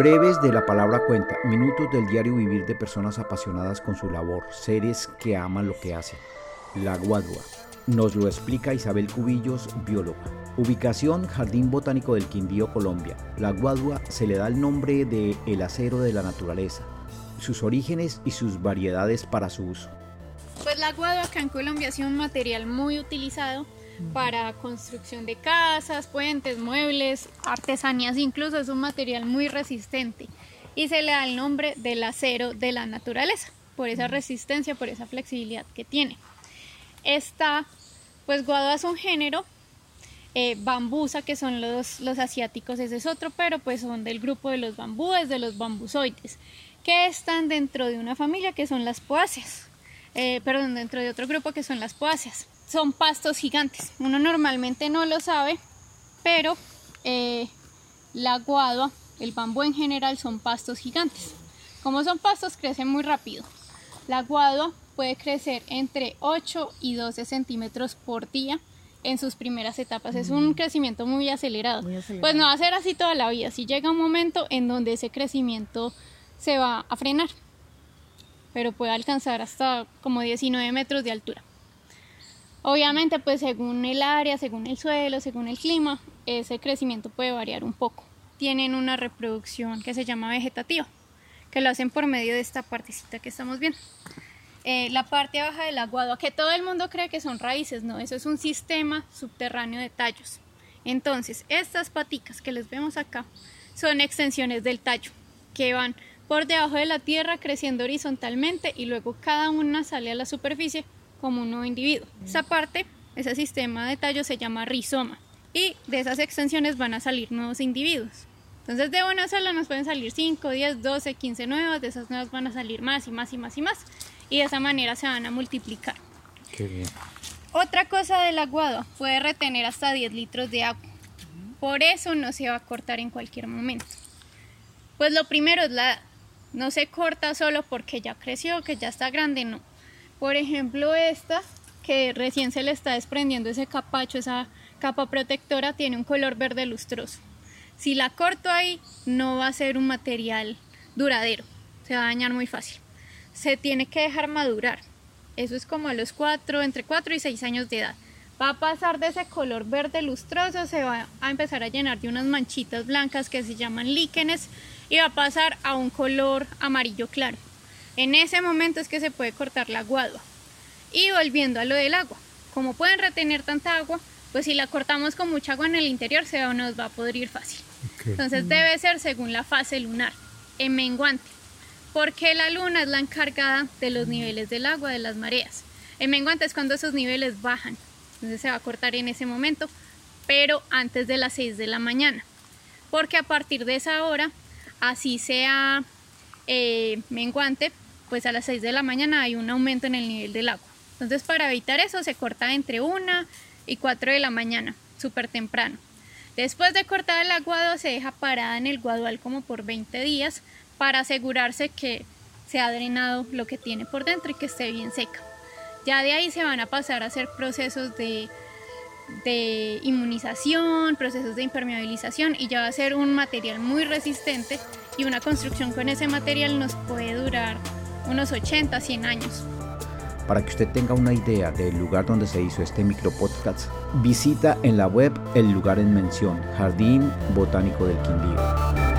Breves de la palabra cuenta, minutos del diario vivir de personas apasionadas con su labor, seres que aman lo que hacen. La Guadua. Nos lo explica Isabel Cubillos, bióloga. Ubicación Jardín Botánico del Quindío, Colombia. La Guadua se le da el nombre de el acero de la naturaleza, sus orígenes y sus variedades para su uso. Pues la guadua acá en Colombia ha un material muy utilizado para construcción de casas, puentes, muebles, artesanías incluso, es un material muy resistente y se le da el nombre del acero de la naturaleza, por esa resistencia, por esa flexibilidad que tiene. Esta, pues guadua es un género, eh, bambusa, que son los, los asiáticos, ese es otro, pero pues son del grupo de los bambúes, de los bambusoides, que están dentro de una familia que son las poáceas, eh, perdón, dentro de otro grupo que son las poáceas son pastos gigantes. Uno normalmente no lo sabe, pero eh, la guadua, el bambú en general son pastos gigantes. Como son pastos, crecen muy rápido. La guadua puede crecer entre 8 y 12 centímetros por día en sus primeras etapas. Es un mm. crecimiento muy acelerado. muy acelerado. Pues no va a ser así toda la vida. Si llega un momento en donde ese crecimiento se va a frenar, pero puede alcanzar hasta como 19 metros de altura. Obviamente, pues según el área, según el suelo, según el clima, ese crecimiento puede variar un poco. Tienen una reproducción que se llama vegetativa, que lo hacen por medio de esta partecita que estamos viendo. Eh, la parte baja del aguado, que todo el mundo cree que son raíces, no, eso es un sistema subterráneo de tallos. Entonces, estas paticas que les vemos acá son extensiones del tallo, que van por debajo de la tierra creciendo horizontalmente y luego cada una sale a la superficie como un nuevo individuo. Esa parte, ese sistema de tallo se llama rizoma y de esas extensiones van a salir nuevos individuos. Entonces de una sola nos pueden salir 5, 10, 12, 15 nuevas, de esas nuevas van a salir más y más y más y más y de esa manera se van a multiplicar. Qué bien. Otra cosa del aguado, puede retener hasta 10 litros de agua. Por eso no se va a cortar en cualquier momento. Pues lo primero es la no se corta solo porque ya creció, que ya está grande, no. Por ejemplo, esta, que recién se le está desprendiendo ese capacho, esa capa protectora, tiene un color verde lustroso. Si la corto ahí, no va a ser un material duradero, se va a dañar muy fácil. Se tiene que dejar madurar. Eso es como a los 4, entre 4 y 6 años de edad. Va a pasar de ese color verde lustroso, se va a empezar a llenar de unas manchitas blancas que se llaman líquenes y va a pasar a un color amarillo claro. En ese momento es que se puede cortar la guadua. Y volviendo a lo del agua, como pueden retener tanta agua, pues si la cortamos con mucha agua en el interior se nos va a podrir fácil. Entonces debe ser según la fase lunar, en menguante, porque la luna es la encargada de los niveles del agua, de las mareas. En menguante es cuando esos niveles bajan, entonces se va a cortar en ese momento, pero antes de las 6 de la mañana, porque a partir de esa hora, así sea eh, menguante, pues a las 6 de la mañana hay un aumento en el nivel del agua. Entonces para evitar eso se corta entre 1 y 4 de la mañana, súper temprano. Después de cortar el aguado se deja parada en el guadual como por 20 días para asegurarse que se ha drenado lo que tiene por dentro y que esté bien seca. Ya de ahí se van a pasar a hacer procesos de, de inmunización, procesos de impermeabilización y ya va a ser un material muy resistente y una construcción con ese material nos puede durar unos 80, 100 años. Para que usted tenga una idea del lugar donde se hizo este micropodcast, visita en la web el lugar en mención, Jardín Botánico del Quindío.